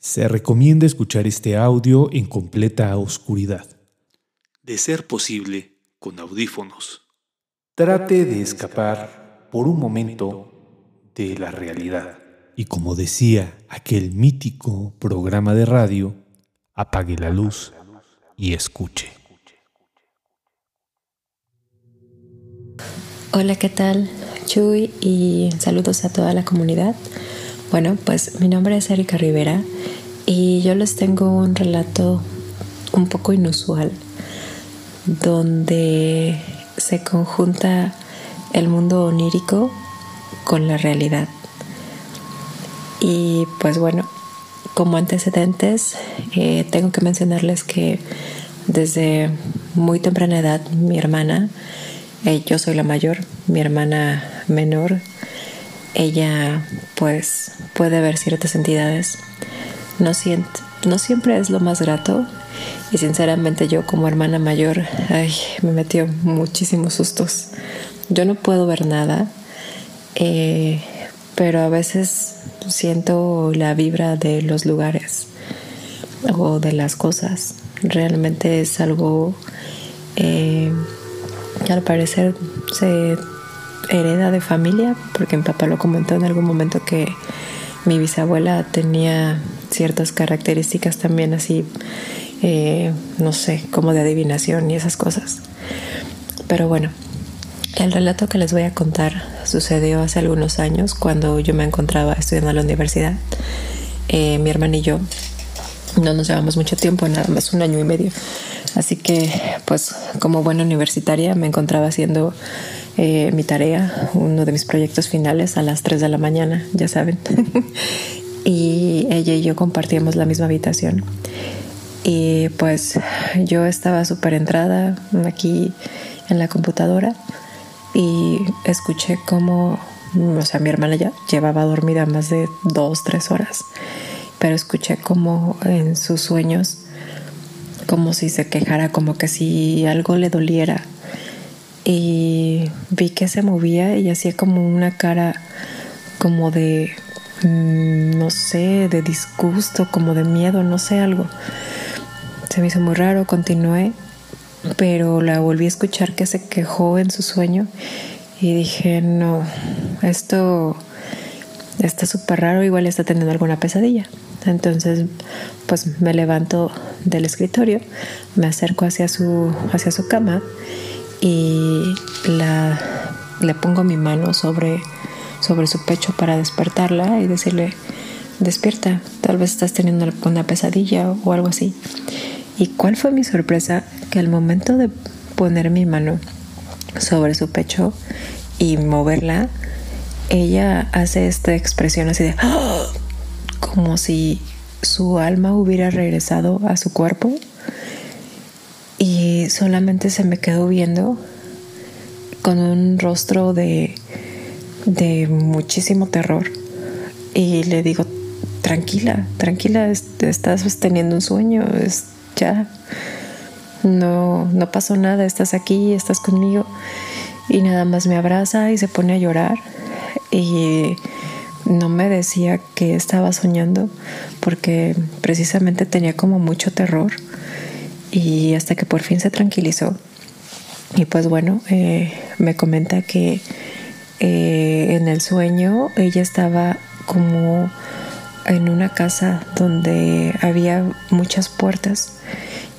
Se recomienda escuchar este audio en completa oscuridad. De ser posible, con audífonos. Trate de escapar por un momento de la realidad. Y como decía aquel mítico programa de radio, apague la luz y escuche. Hola, ¿qué tal? Chuy y saludos a toda la comunidad. Bueno, pues mi nombre es Erika Rivera y yo les tengo un relato un poco inusual donde se conjunta el mundo onírico con la realidad. Y pues bueno, como antecedentes, eh, tengo que mencionarles que desde muy temprana edad mi hermana, eh, yo soy la mayor, mi hermana menor ella pues puede ver ciertas entidades. No, no siempre es lo más grato y sinceramente yo como hermana mayor ay, me metió muchísimos sustos. Yo no puedo ver nada, eh, pero a veces siento la vibra de los lugares o de las cosas. Realmente es algo eh, que al parecer se hereda de familia, porque mi papá lo comentó en algún momento que mi bisabuela tenía ciertas características también así, eh, no sé, como de adivinación y esas cosas. Pero bueno, el relato que les voy a contar sucedió hace algunos años cuando yo me encontraba estudiando en la universidad. Eh, mi hermana y yo no nos llevamos mucho tiempo, nada más un año y medio. Así que, pues, como buena universitaria, me encontraba haciendo eh, mi tarea, uno de mis proyectos finales a las 3 de la mañana, ya saben. y ella y yo compartíamos la misma habitación. Y pues yo estaba súper entrada aquí en la computadora y escuché como, o sea, mi hermana ya llevaba dormida más de dos, tres horas, pero escuché como en sus sueños, como si se quejara, como que si algo le doliera y vi que se movía y hacía como una cara como de, mm, no sé, de disgusto, como de miedo, no sé, algo. Se me hizo muy raro, continué, pero la volví a escuchar que se quejó en su sueño y dije, no, esto está súper raro, igual está teniendo alguna pesadilla. Entonces, pues me levanto del escritorio, me acerco hacia su, hacia su cama y le pongo mi mano sobre, sobre su pecho para despertarla y decirle, despierta, tal vez estás teniendo una pesadilla o algo así. ¿Y cuál fue mi sorpresa? Que al momento de poner mi mano sobre su pecho y moverla, ella hace esta expresión así de ¡Ah!", como si su alma hubiera regresado a su cuerpo y solamente se me quedó viendo con un rostro de, de muchísimo terror. Y le digo, tranquila, tranquila, estás teniendo un sueño, es ya, no, no pasó nada, estás aquí, estás conmigo. Y nada más me abraza y se pone a llorar. Y no me decía que estaba soñando porque precisamente tenía como mucho terror y hasta que por fin se tranquilizó. Y pues bueno, eh, me comenta que eh, en el sueño ella estaba como en una casa donde había muchas puertas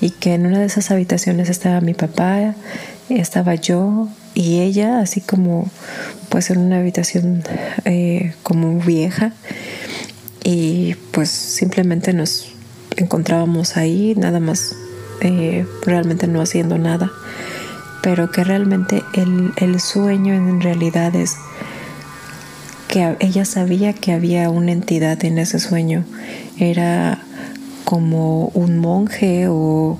y que en una de esas habitaciones estaba mi papá, estaba yo y ella, así como pues en una habitación eh, como vieja y pues simplemente nos encontrábamos ahí, nada más eh, realmente no haciendo nada, pero que realmente el, el sueño en realidad es que ella sabía que había una entidad en ese sueño, era como un monje o,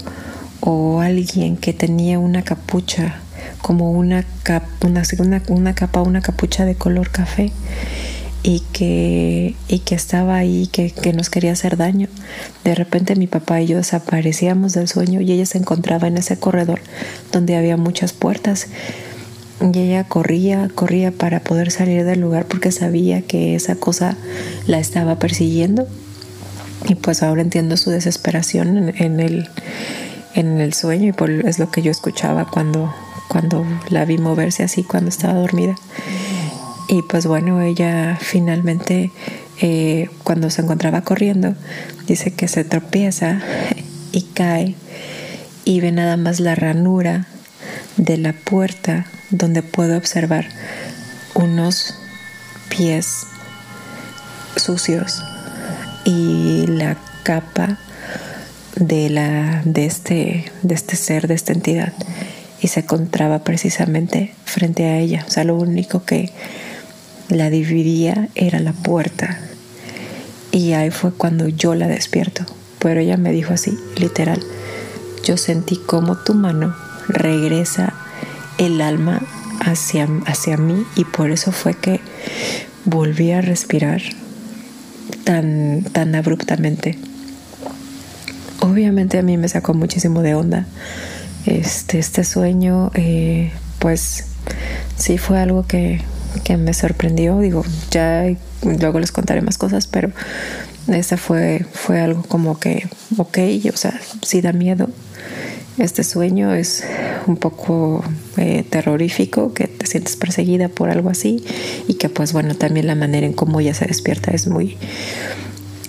o alguien que tenía una capucha, como una, una, una, una capa, una capucha de color café y que, y que estaba ahí, que, que, nos quería hacer daño. De repente mi papá y yo desaparecíamos del sueño y ella se encontraba en ese corredor donde había muchas puertas. Y ella corría, corría para poder salir del lugar porque sabía que esa cosa la estaba persiguiendo. Y pues ahora entiendo su desesperación en, el, en el sueño y por, es lo que yo escuchaba cuando, cuando la vi moverse así cuando estaba dormida. Y pues bueno, ella finalmente eh, cuando se encontraba corriendo, dice que se tropieza y cae y ve nada más la ranura de la puerta donde puedo observar unos pies sucios y la capa de, la, de, este, de este ser, de esta entidad, y se encontraba precisamente frente a ella. O sea, lo único que la dividía era la puerta. Y ahí fue cuando yo la despierto. Pero ella me dijo así, literal, yo sentí como tu mano regresa el alma hacia, hacia mí y por eso fue que volví a respirar tan, tan abruptamente. Obviamente a mí me sacó muchísimo de onda este, este sueño, eh, pues sí fue algo que, que me sorprendió. Digo, ya luego les contaré más cosas, pero este fue, fue algo como que, ok, o sea, sí da miedo. Este sueño es un poco eh, terrorífico, que te sientes perseguida por algo así y que pues bueno, también la manera en cómo ella se despierta es muy,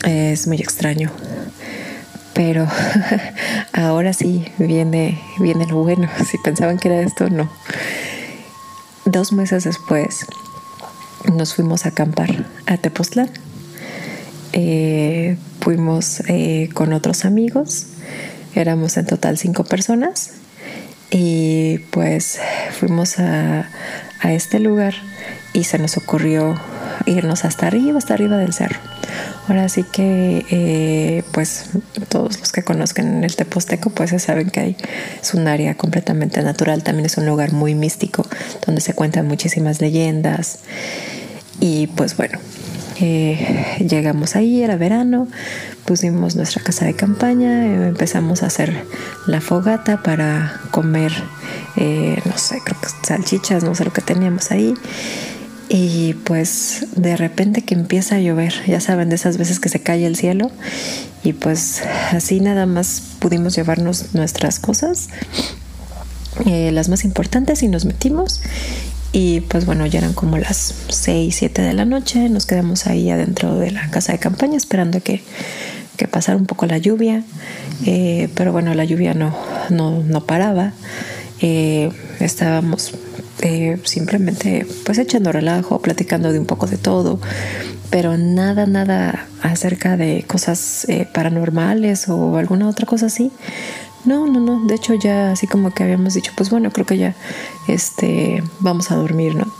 es muy extraño. Pero ahora sí viene, viene lo bueno. Si pensaban que era esto, no. Dos meses después nos fuimos a acampar a Tepoztlán. Eh, fuimos eh, con otros amigos, éramos en total cinco personas y pues fuimos a, a este lugar y se nos ocurrió irnos hasta arriba, hasta arriba del cerro. Ahora sí que, eh, pues todos los que conozcan el Teposteco, pues se saben que hay, es un área completamente natural, también es un lugar muy místico, donde se cuentan muchísimas leyendas. Y pues bueno, eh, llegamos ahí, era verano, pusimos nuestra casa de campaña, empezamos a hacer la fogata para comer, eh, no sé, creo que salchichas, no sé lo que teníamos ahí y pues de repente que empieza a llover, ya saben, de esas veces que se cae el cielo y pues así nada más pudimos llevarnos nuestras cosas, eh, las más importantes y nos metimos y pues bueno, ya eran como las 6, 7 de la noche, nos quedamos ahí adentro de la casa de campaña esperando que, que pasara un poco la lluvia, eh, pero bueno, la lluvia no, no, no paraba, eh, estábamos eh, simplemente pues echando relajo, platicando de un poco de todo, pero nada, nada acerca de cosas eh, paranormales o alguna otra cosa así. No, no, no. De hecho, ya así como que habíamos dicho, pues bueno, creo que ya este, vamos a dormir, ¿no?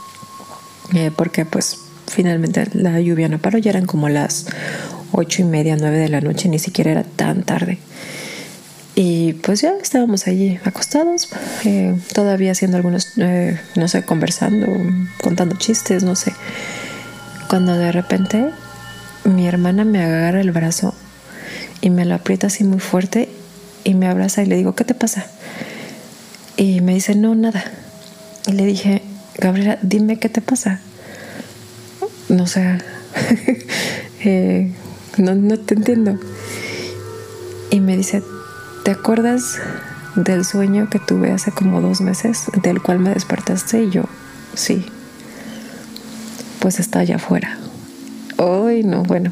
Eh, porque pues finalmente la lluvia no paró, ya eran como las ocho y media, nueve de la noche, ni siquiera era tan tarde. Y pues ya estábamos allí acostados, eh, todavía haciendo algunos, eh, no sé, conversando, contando chistes, no sé. Cuando de repente mi hermana me agarra el brazo y me lo aprieta así muy fuerte y me abraza y le digo, ¿qué te pasa? Y me dice, no, nada. Y le dije, Gabriela, dime qué te pasa. No sé, eh, no, no te entiendo. Y me dice, ¿Te acuerdas del sueño que tuve hace como dos meses, del cual me despertaste? Y yo, sí. Pues está allá afuera. Ay, no, bueno.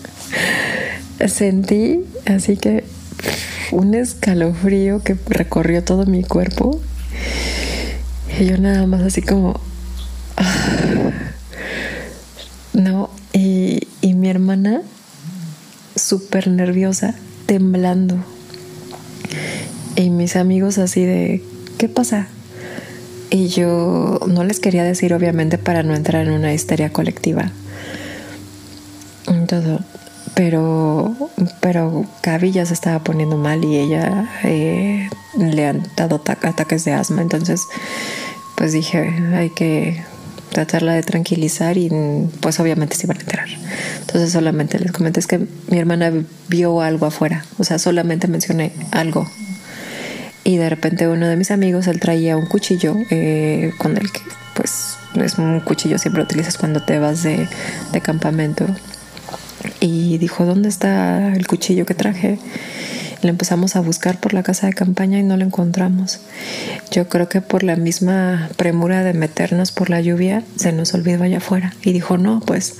Sentí así que un escalofrío que recorrió todo mi cuerpo. Y yo nada más así como... no, y, y mi hermana súper nerviosa, temblando y mis amigos así de, ¿qué pasa? Y yo no les quería decir, obviamente, para no entrar en una histeria colectiva. Todo. Pero, pero Gaby ya se estaba poniendo mal y ella eh, le han dado ataques de asma. Entonces, pues dije, hay que tratarla de tranquilizar y pues obviamente se iban a enterar. Entonces solamente les comenté es que mi hermana vio algo afuera, o sea, solamente mencioné algo y de repente uno de mis amigos, él traía un cuchillo eh, con el que, pues, es un cuchillo siempre utilizas cuando te vas de, campamento. y dijo, ¿dónde está el cuchillo que traje? Le empezamos a buscar por la casa de campaña y no lo encontramos. Yo creo que por la misma premura de meternos por la lluvia, se nos olvidó allá afuera. Y dijo, no, pues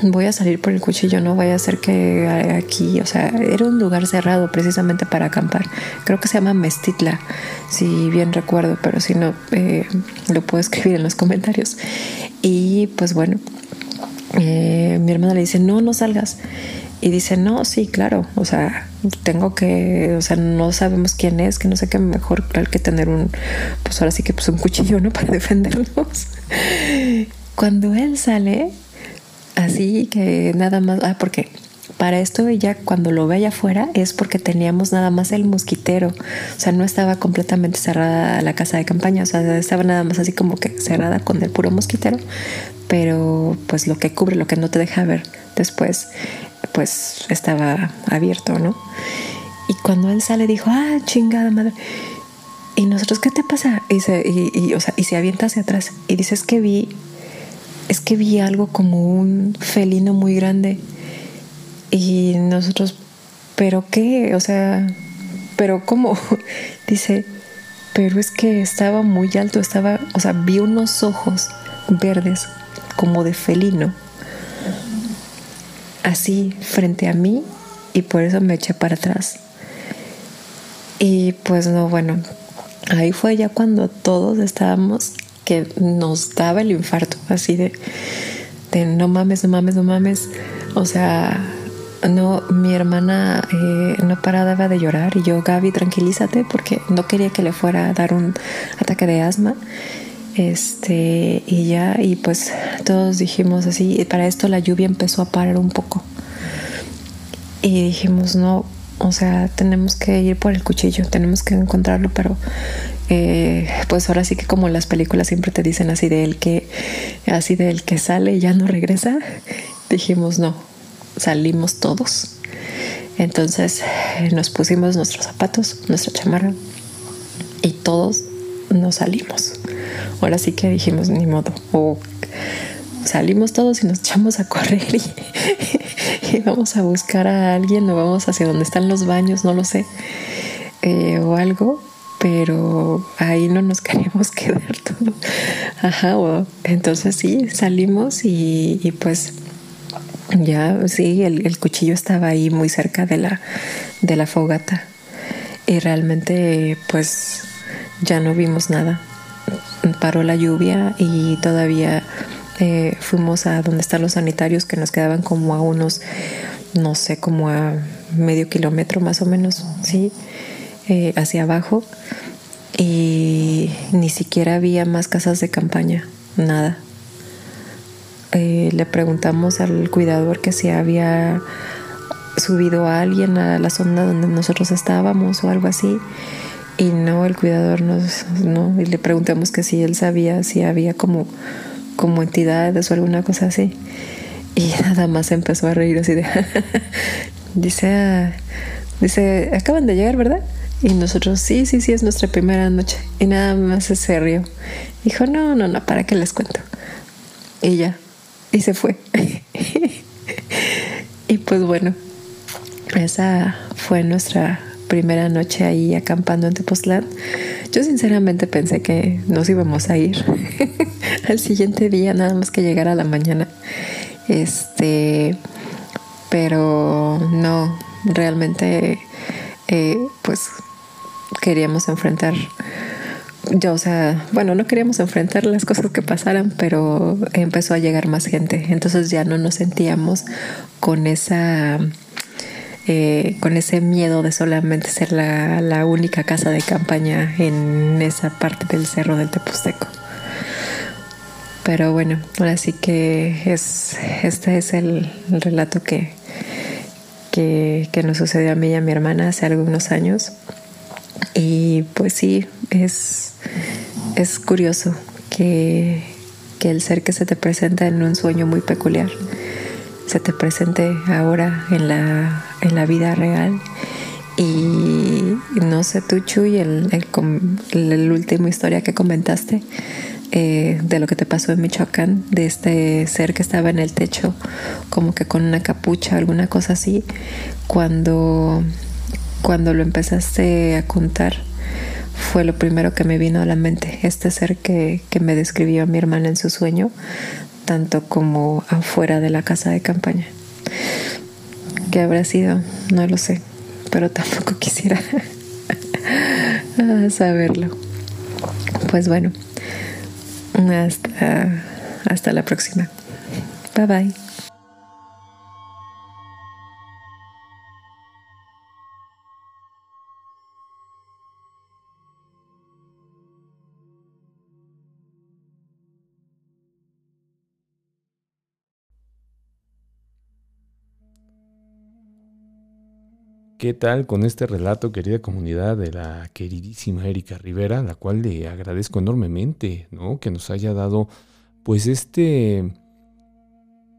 voy a salir por el cuchillo, no vaya a ser que aquí, o sea, era un lugar cerrado precisamente para acampar. Creo que se llama Mestitla, si bien recuerdo, pero si no, eh, lo puedo escribir en los comentarios. Y pues bueno, eh, mi hermana le dice, no, no salgas. Y dice, no, sí, claro, o sea, tengo que, o sea, no sabemos quién es, que no sé qué mejor que tener un, pues ahora sí que pues un cuchillo, ¿no? Para defendernos. Cuando él sale, así que nada más, ah, porque para esto ella cuando lo ve allá afuera es porque teníamos nada más el mosquitero, o sea, no estaba completamente cerrada la casa de campaña, o sea, estaba nada más así como que cerrada con el puro mosquitero, pero pues lo que cubre, lo que no te deja ver después, pues estaba abierto, ¿no? Y cuando él sale dijo, ah, chingada madre. Y nosotros, ¿qué te pasa? Y se, y, o sea, y se avienta hacia atrás. Y dice, es que vi, es que vi algo como un felino muy grande. Y nosotros, ¿pero qué? O sea, ¿pero cómo? dice, pero es que estaba muy alto, estaba, o sea, vi unos ojos verdes como de felino así frente a mí y por eso me eché para atrás. Y pues no, bueno, ahí fue ya cuando todos estábamos que nos daba el infarto, así de, de no mames, no mames, no mames. O sea, no, mi hermana eh, no paraba de llorar y yo, Gaby, tranquilízate porque no quería que le fuera a dar un ataque de asma. Este, y ya, y pues todos dijimos así, para esto la lluvia empezó a parar un poco. Y dijimos, no, o sea, tenemos que ir por el cuchillo, tenemos que encontrarlo, pero eh, pues ahora sí que como las películas siempre te dicen así de él que, así de que sale y ya no regresa, dijimos no, salimos todos. Entonces nos pusimos nuestros zapatos, nuestra chamarra y todos nos salimos. Ahora sí que dijimos, ni modo. O salimos todos y nos echamos a correr y, vamos a buscar a alguien o vamos hacia donde están los baños, no lo sé. Eh, o algo, pero ahí no nos queremos quedar todo. Ajá, entonces sí, salimos y, pues ya, sí, el, el, cuchillo estaba ahí muy cerca de la, de la fogata y realmente pues ya no vimos nada paró la lluvia y todavía eh, fuimos a donde están los sanitarios que nos quedaban como a unos, no sé, como a medio kilómetro más o menos, sí, eh, hacia abajo. Y ni siquiera había más casas de campaña, nada. Eh, le preguntamos al cuidador que si había subido a alguien a la zona donde nosotros estábamos o algo así y no, el cuidador nos, no, y le preguntamos que si él sabía si había como, como entidades o alguna cosa así. Y nada más empezó a reír así de, dice, ah, dice, acaban de llegar, ¿verdad? Y nosotros, sí, sí, sí, es nuestra primera noche. Y nada más se rió. Dijo, no, no, no, ¿para qué les cuento? Y ya, y se fue. y pues bueno, esa fue nuestra primera noche ahí acampando en Tepoztlán, yo sinceramente pensé que nos íbamos a ir al siguiente día, nada más que llegar a la mañana. Este, pero no, realmente, eh, pues queríamos enfrentar yo, o sea, bueno, no queríamos enfrentar las cosas que pasaran, pero empezó a llegar más gente. Entonces ya no nos sentíamos con esa eh, con ese miedo de solamente ser la, única casa de campaña en esa parte del cerro del Teposteco. Pero bueno, ahora sí que es, este es el, relato que, que, nos sucedió a mí y a mi hermana hace algunos años. Y pues sí, es, es curioso que, que el ser que se te presenta en un sueño muy peculiar se te presente ahora en la, en la vida real. Y no sé tú, Chuy, el, el, el, último historia que comentaste eh, de lo que te pasó en Michoacán, de este ser que estaba en el techo, como que con una capucha, alguna cosa así, cuando, cuando lo empezaste a contar, fue lo primero que me vino a la mente, este ser que, que me describió mi hermana en su sueño, tanto como afuera de la casa de campaña. ¿Qué habrá sido? No lo sé, pero tampoco quisiera saberlo. Pues bueno, hasta, hasta la próxima. Bye bye. ¿Qué tal con este relato, querida comunidad de la queridísima Erika Rivera, la cual le agradezco enormemente, ¿no? Que nos haya dado, pues este,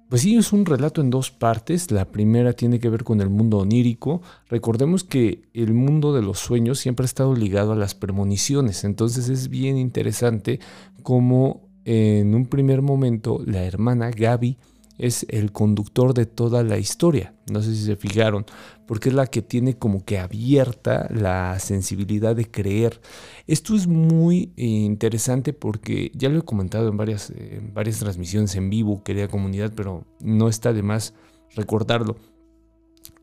pues sí, es un relato en dos partes. La primera tiene que ver con el mundo onírico. Recordemos que el mundo de los sueños siempre ha estado ligado a las premoniciones, entonces es bien interesante cómo en un primer momento la hermana Gaby es el conductor de toda la historia. No sé si se fijaron, porque es la que tiene como que abierta la sensibilidad de creer. Esto es muy eh, interesante porque ya lo he comentado en varias, transmisiones en vivo, querida comunidad, pero no está de más recordarlo.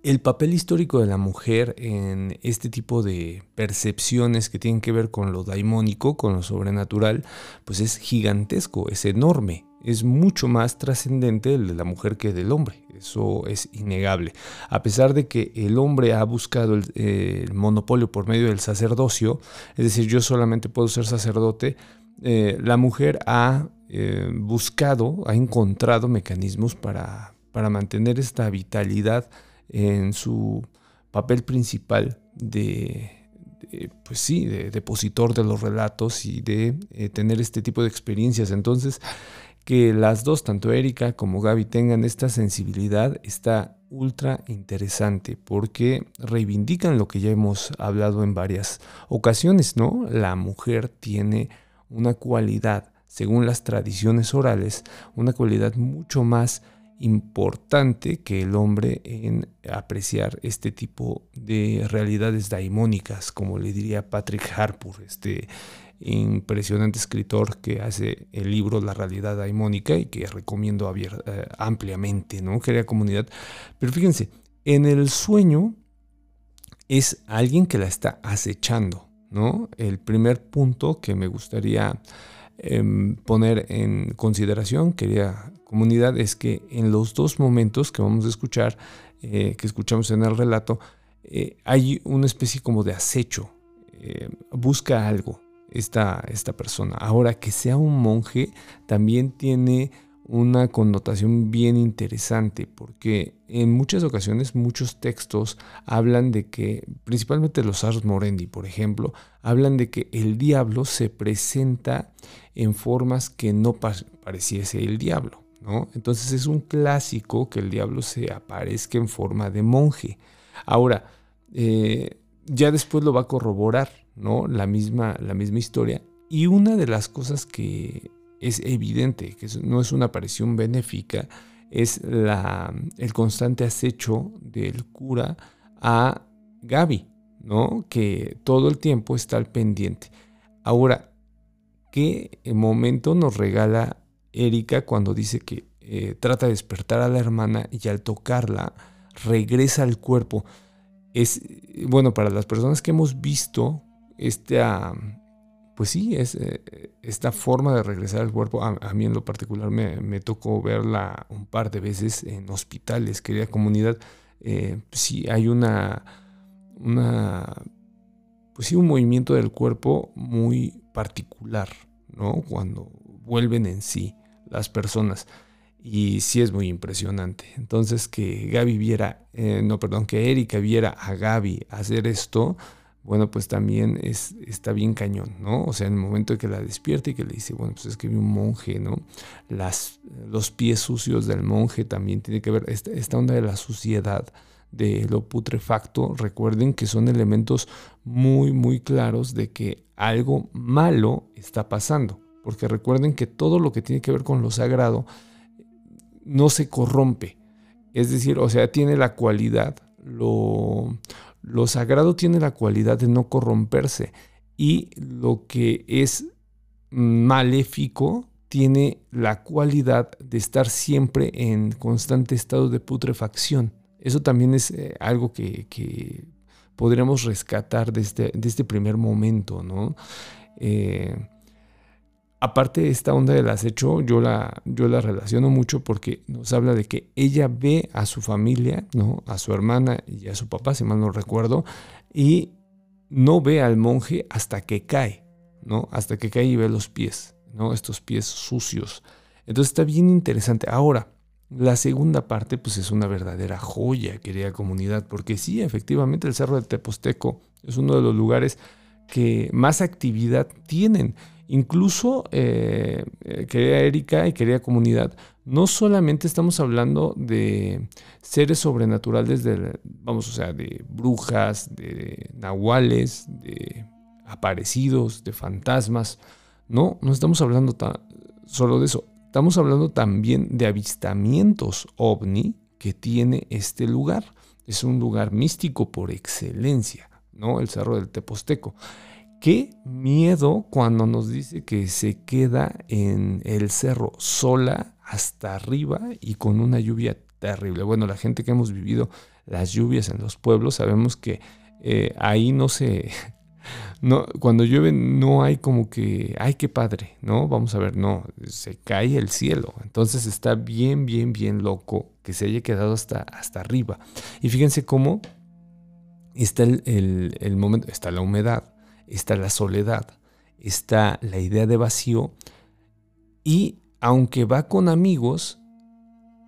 El papel histórico de la mujer en este tipo de percepciones que tienen que ver con lo daimónico, con lo sobrenatural, pues es gigantesco, es enorme es mucho más trascendente el de la mujer que del hombre. Eso es innegable. A pesar de que el hombre ha buscado el, monopolio por medio del sacerdocio, es decir, yo solamente puedo ser sacerdote, eh, la mujer ha eh, buscado, ha encontrado mecanismos para, para mantener esta vitalidad en su papel principal de, pues sí, de depositor de los relatos y de eh, tener este tipo de experiencias. Entonces, que las dos, tanto Erika como Gaby, tengan esta sensibilidad está ultra interesante porque reivindican lo que ya hemos hablado en varias ocasiones, ¿no? La mujer tiene una cualidad, según las tradiciones orales, una cualidad mucho más importante que el hombre en apreciar este tipo de realidades daimónicas, como le diría Patrick Harpur, este impresionante escritor que hace el libro La realidad daimónica y que recomiendo eh, ampliamente, ¿no? Querida comunidad. Pero fíjense, en el sueño es alguien que la está acechando, ¿no? El primer punto que me gustaría em, poner en consideración, querida comunidad, es que en los dos momentos que vamos a escuchar, eh, que escuchamos en el relato, eh, hay una especie como de acecho, busca algo, esta, esta persona. Ahora, que sea un monje también tiene una connotación bien interesante porque en muchas ocasiones muchos textos hablan de que, principalmente los Ars Morendi, por ejemplo, hablan de que el diablo se presenta en formas que no pareciese el diablo. ¿no? Entonces es un clásico que el diablo se aparezca en forma de monje. Ahora, eh, ya después lo va a corroborar ¿no? La misma, la misma historia. Y una de las cosas que es evidente, que no es una aparición benéfica, es la, el constante acecho del cura a Gaby, ¿no? Que todo el tiempo está al pendiente. Ahora, ¿qué momento nos regala Erika cuando dice que eh, trata de despertar a la hermana y al tocarla regresa al cuerpo? Es, bueno, para las personas que hemos visto esta, pues sí, es, eh, esta forma de regresar al cuerpo, a, mí en lo particular me, tocó verla un par de veces en hospitales, querida comunidad, eh, sí hay una, una, pues sí, un movimiento del cuerpo muy particular, ¿no? Cuando vuelven en sí las personas. Y sí es muy impresionante. Entonces que Gaby viera, eh, no, perdón, que Erika viera a Gaby hacer esto, bueno, pues también es, está bien cañón, ¿no? O sea, en el momento de que la despierta y que le dice, bueno, pues es que vi un monje, ¿no? Las, los pies sucios del monje también tiene que ver, esta, esta onda de la suciedad, de lo putrefacto, recuerden que son elementos muy, muy claros de que algo malo está pasando, porque recuerden que todo lo que tiene que ver con lo sagrado no se corrompe. Es decir, o sea, tiene la cualidad, lo, lo sagrado tiene la cualidad de no corromperse y lo que es maléfico tiene la cualidad de estar siempre en constante estado de putrefacción. Eso también es eh, algo que, podremos rescatar este, de este, primer momento, ¿no? Eh, aparte esta onda del acecho, yo la, yo la relaciono mucho porque nos habla de que ella ve a su familia, ¿no? A su hermana y a su papá, si mal no recuerdo, y no ve al monje hasta que cae, ¿no? Hasta que cae y ve los pies. ¿no? Estos pies sucios. Entonces está bien interesante. Ahora, la segunda parte, pues es una verdadera joya, querida comunidad, porque sí, efectivamente, el Cerro del Teposteco es uno de los lugares que más actividad tienen. Incluso, eh, eh, querida Erika y querida comunidad, no solamente estamos hablando de seres sobrenaturales, de, vamos, o sea, de brujas, de nahuales, de aparecidos, de fantasmas, no, no estamos hablando solo de eso. Estamos hablando también de avistamientos ovni que tiene este lugar. Es un lugar místico por excelencia, ¿no? El Cerro del Teposteco. Qué miedo cuando nos dice que se queda en el cerro sola hasta arriba y con una lluvia terrible. Bueno, la gente que hemos vivido las lluvias en los pueblos sabemos que eh, ahí no se, no, cuando llueve no hay como que, ay, qué padre, ¿no? Vamos a ver, no, se cae el cielo. Entonces está bien, bien, bien loco que se haya quedado hasta, hasta arriba. Y fíjense cómo está el, el momento, está la humedad, está la soledad, está la idea de vacío y aunque va con amigos,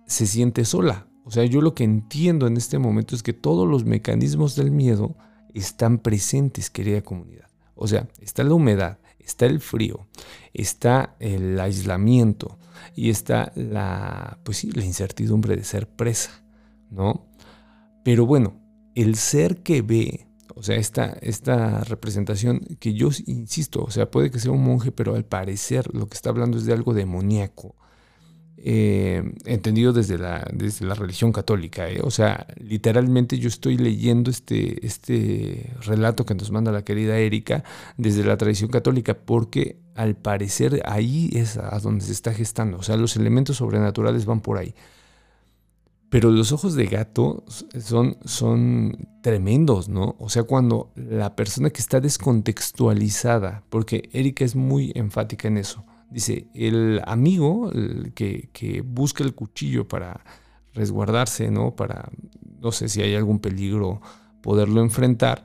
se siente sola. O sea, yo lo que entiendo en este momento es que todos los mecanismos del miedo están presentes, querida comunidad. O sea, está la humedad, está el frío, está el aislamiento y está la, pues sí, la incertidumbre de ser presa, ¿no? Pero bueno, el ser que ve, o sea, esta, esta representación que yo insisto, o sea, puede que sea un monje, pero al parecer lo que está hablando es de algo demoníaco, eh, entendido desde la, desde la religión católica. ¿eh? O sea, literalmente yo estoy leyendo este, este relato que nos manda la querida Erika desde la tradición católica, porque al parecer ahí es a donde se está gestando. O sea, los elementos sobrenaturales van por ahí. Pero los ojos de gato son, son tremendos, ¿no? O sea, cuando la persona que está descontextualizada, porque Erika es muy enfática en eso, Dice, el amigo que, busca el cuchillo para resguardarse, ¿no? Para, no sé si hay algún peligro, poderlo enfrentar,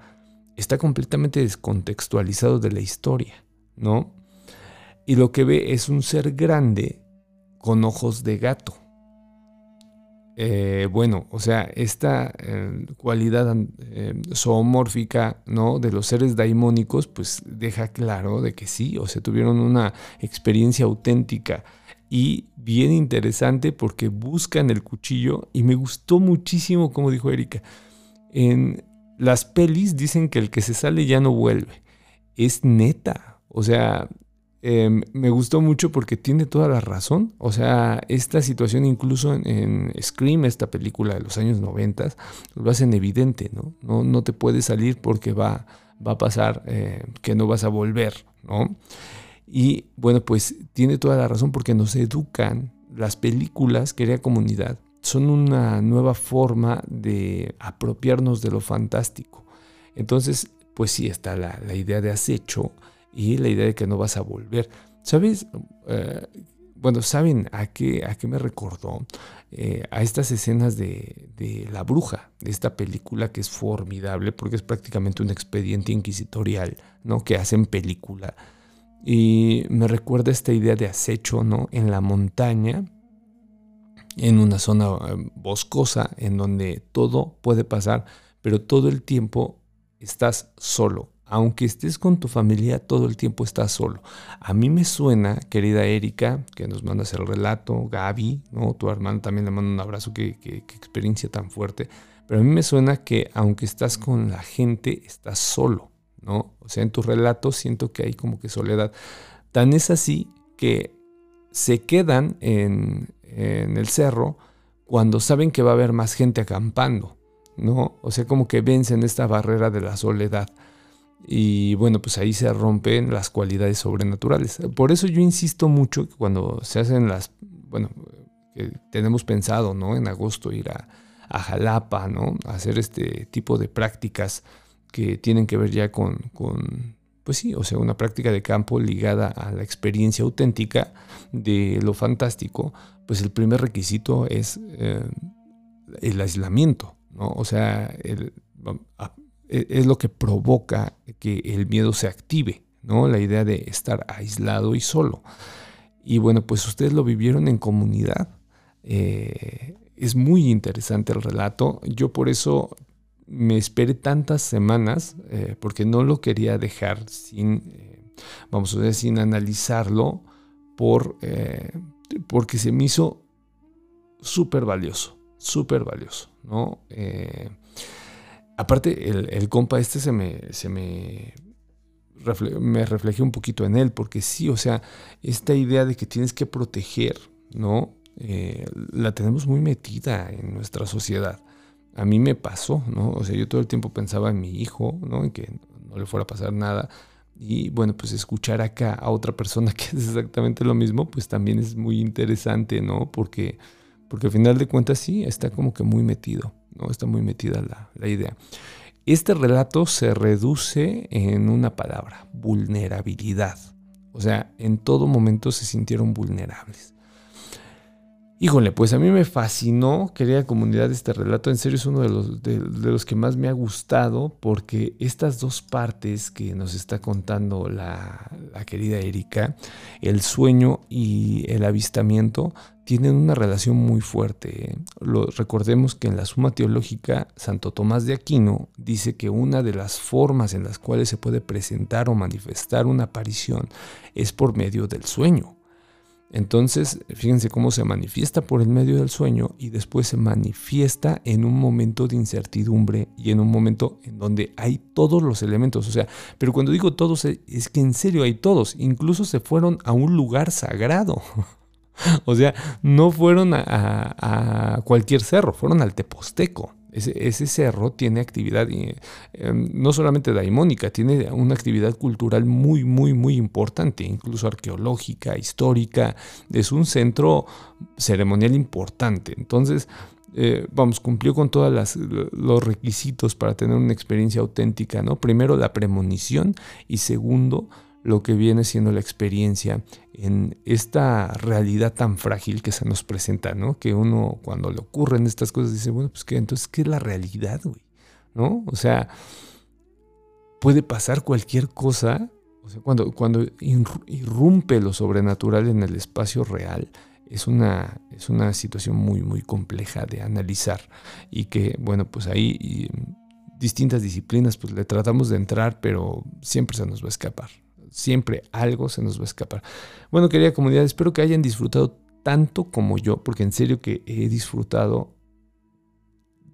está completamente descontextualizado de la historia, ¿no? Y lo que ve es un ser grande con ojos de gato. Eh, bueno, o sea, esta eh, cualidad eh, zoomórfica ¿no? de los seres daimónicos, pues deja claro de que sí, o sea, tuvieron una experiencia auténtica y bien interesante porque buscan el cuchillo y me gustó muchísimo, como dijo Erika, en las pelis dicen que el que se sale ya no vuelve. Es neta, o sea, Em, me gustó mucho porque tiene toda la razón. O sea, esta situación incluso en, Scream, esta película de los años 90, lo hacen evidente, ¿no? No, no te puedes salir porque va, va a pasar eh, que no vas a volver, ¿no? Y bueno, pues tiene toda la razón porque nos educan las películas, querida comunidad, son una nueva forma de apropiarnos de lo fantástico. Entonces, pues sí está la idea de acecho, y la idea de que no vas a volver. ¿Sabes? Eh, bueno, ¿saben a qué, a qué me recordó? Eh, a estas escenas de, de, La Bruja, de esta película que es formidable porque es prácticamente un expediente inquisitorial, ¿no? Que hacen película. Y me recuerda esta idea de acecho, ¿no? En la montaña, en una zona eh, boscosa, en donde todo puede pasar, pero todo el tiempo estás solo, aunque estés con tu familia, todo el tiempo estás solo. A mí me suena, querida Erika, que nos mandas el relato, Gaby, ¿no? tu hermano también le mando un abrazo, qué, experiencia tan fuerte. Pero a mí me suena que aunque estás con la gente, estás solo, ¿no? O sea, en tu relato siento que hay como que soledad. Tan es así que se quedan en, en el cerro cuando saben que va a haber más gente acampando, ¿no? O sea, como que vencen esta barrera de la soledad. Y bueno, pues ahí se rompen las cualidades sobrenaturales. Por eso yo insisto mucho que cuando se hacen las, bueno, que tenemos pensado, ¿no? En agosto ir a, Jalapa, ¿no? Hacer este tipo de prácticas que tienen que ver ya con, con, pues sí, o sea, una práctica de campo ligada a la experiencia auténtica de lo fantástico, pues el primer requisito es eh, el aislamiento, ¿no? O sea, el, es lo que provoca que el miedo se active, ¿no? La idea de estar aislado y solo. Y bueno, pues ustedes lo vivieron en comunidad. Eh, es muy interesante el relato. Yo por eso me esperé tantas semanas, eh, porque no lo quería dejar sin, eh, vamos a decir, sin analizarlo, por, porque se me hizo súper valioso, súper valioso, ¿no? Aparte, el, compa este se me, se me, me un poquito en él, porque sí, o sea, esta idea de que tienes que proteger, ¿no? Eh, la tenemos muy metida en nuestra sociedad. A mí me pasó, ¿no? O sea, yo todo el tiempo pensaba en mi hijo, ¿no? En que no le fuera a pasar nada. Y bueno, pues escuchar acá a otra persona que es exactamente lo mismo, pues también es muy interesante, ¿no? Porque, porque al final de cuentas sí, está como que muy metido. ¿No? Está muy metida la, idea. Este relato se reduce en una palabra, vulnerabilidad. O sea, en todo momento se sintieron vulnerables. Híjole, pues a mí me fascinó, querida comunidad, este relato. En serio es uno de los, de, los, que más me ha gustado porque estas dos partes que nos está contando la, querida Erika, el sueño y el avistamiento, tienen una relación muy fuerte. ¿eh? Lo, recordemos que en la Suma Teológica, Santo Tomás de Aquino dice que una de las formas en las cuales se puede presentar o manifestar una aparición es por medio del sueño. Entonces, fíjense cómo se manifiesta por el medio del sueño y después se manifiesta en un momento de incertidumbre y en un momento en donde hay todos los elementos. O sea, pero cuando digo todos, es que en serio hay todos. Incluso se fueron a un lugar sagrado. o sea, no fueron a, cualquier cerro, fueron al Teposteco. Ese, cerro tiene actividad, em, no solamente daimónica, tiene una actividad cultural muy, muy, muy importante, incluso arqueológica, histórica. Es un centro ceremonial importante. Entonces, eh, vamos, cumplió con todos los requisitos para tener una experiencia auténtica, ¿no? Primero, la premonición y segundo, lo que viene siendo la experiencia en esta realidad tan frágil que se nos presenta, ¿no? Que uno cuando le ocurren estas cosas dice, bueno, pues qué, entonces, ¿qué es la realidad, güey? ¿No? O sea, puede pasar cualquier cosa, o sea, cuando, cuando irrumpe lo sobrenatural en el espacio real, es una, es una situación muy, muy compleja de analizar y que, bueno, pues ahí distintas disciplinas, pues le tratamos de entrar, pero siempre se nos va a escapar siempre algo se nos va a escapar. Bueno, querida comunidad, espero que hayan disfrutado tanto como yo, porque en serio que he disfrutado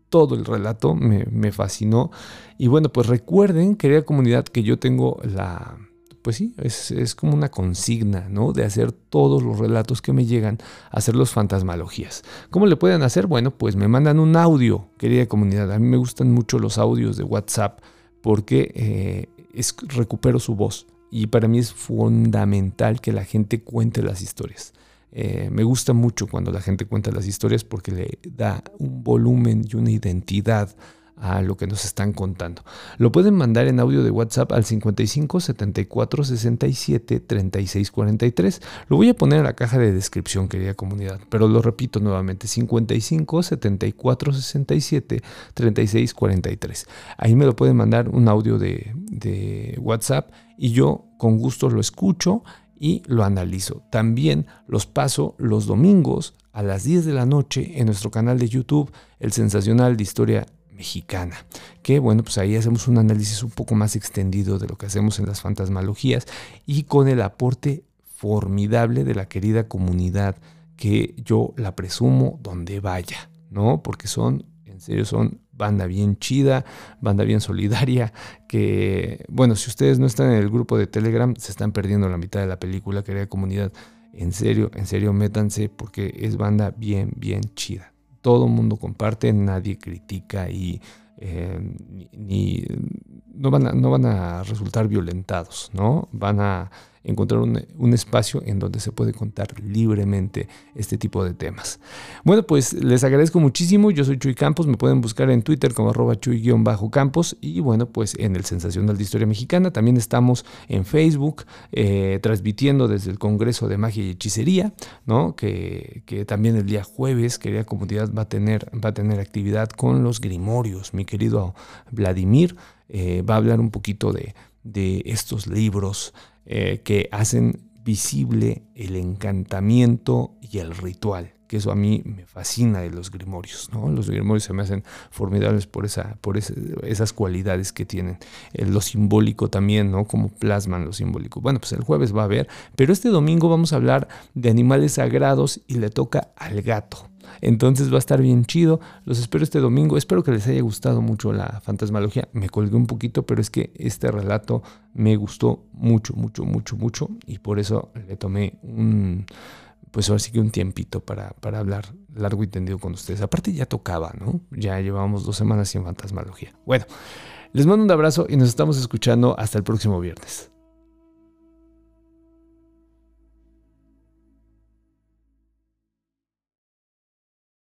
todo el relato, me, fascinó. Y bueno, pues recuerden, querida comunidad, que yo tengo la, pues sí, es, como una consigna, ¿no? De hacer todos los relatos que me llegan, hacer los fantasmalogías. ¿Cómo le pueden hacer? Bueno, pues me mandan un audio, querida comunidad. A mí me gustan mucho los audios de WhatsApp porque eh, es, recupero su voz y para mí es fundamental que la gente cuente las historias. Eh, me gusta mucho cuando la gente cuenta las historias porque le da un volumen y una identidad a lo que nos están contando. Lo pueden mandar en audio de WhatsApp al 55 74 67 36 43. Lo voy a poner en la caja de descripción, querida comunidad, pero lo repito nuevamente: 55 74 67 36 43. Ahí me lo pueden mandar un audio de, de WhatsApp y yo con gusto lo escucho y lo analizo. También los paso los domingos a las 10 de la noche en nuestro canal de YouTube, El Sensacional de Historia mexicana. Que bueno, pues ahí hacemos un análisis un poco más extendido de lo que hacemos en las fantasmalogías y con el aporte formidable de la querida comunidad que yo la presumo donde vaya, ¿no? Porque son, en serio, son banda bien chida, banda bien solidaria, que, bueno, si ustedes no están en el grupo de Telegram, se están perdiendo la mitad de la película, querida comunidad. En serio, en serio, métanse porque es banda bien, bien chida. Todo mundo comparte, nadie critica y eh, ni, no, van a, no van a resultar violentados, ¿no? Van a encontrar un, espacio en donde se puede contar libremente este tipo de temas. Bueno, pues les agradezco muchísimo. Yo soy Chuy Campos. Me pueden buscar en Twitter como arroba chuy-campos. Y bueno, pues en el Sensacional de Historia Mexicana. También estamos en Facebook eh, transmitiendo desde el Congreso de Magia y Hechicería, ¿no? Que, también el día jueves, querida comunidad, va a tener, va a tener actividad con los grimorios. Mi querido Vladimir eh, va a hablar un poquito de, de estos libros eh, que hacen visible el encantamiento y el ritual, que eso a mí me fascina de los grimorios, ¿no? Los grimorios se me hacen formidables por, esa, por esas cualidades que tienen. Eh, lo simbólico también, ¿no? Como plasman lo simbólico. Bueno, pues el jueves va a haber, pero este domingo vamos a hablar de animales sagrados y le toca al gato. Entonces va a estar bien chido. Los espero este domingo. Espero que les haya gustado mucho la fantasmalogía. Me colgué un poquito, pero es que este relato me gustó mucho, mucho, mucho, mucho. Y por eso le tomé un, pues ahora sí que un tiempito para, para hablar largo y tendido con ustedes. Aparte ya tocaba, ¿no? Ya llevamos dos semanas sin fantasmalogía. Bueno, les mando un abrazo y nos estamos escuchando hasta el próximo viernes.